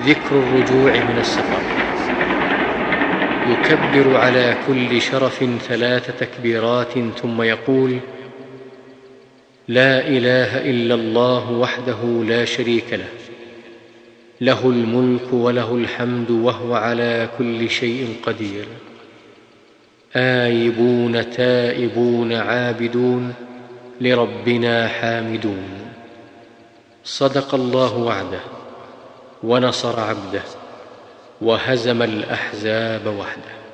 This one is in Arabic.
ذكر الرجوع من السفر. يكبر على كل شرف ثلاث تكبيرات ثم يقول لا إله إلا الله وحده لا شريك له له الملك وله الحمد وهو على كل شيء قدير. آيبون تائبون عابدون لربنا حامدون. صدق الله وعده. ونصر عبده وهزم الأحزاب وحده.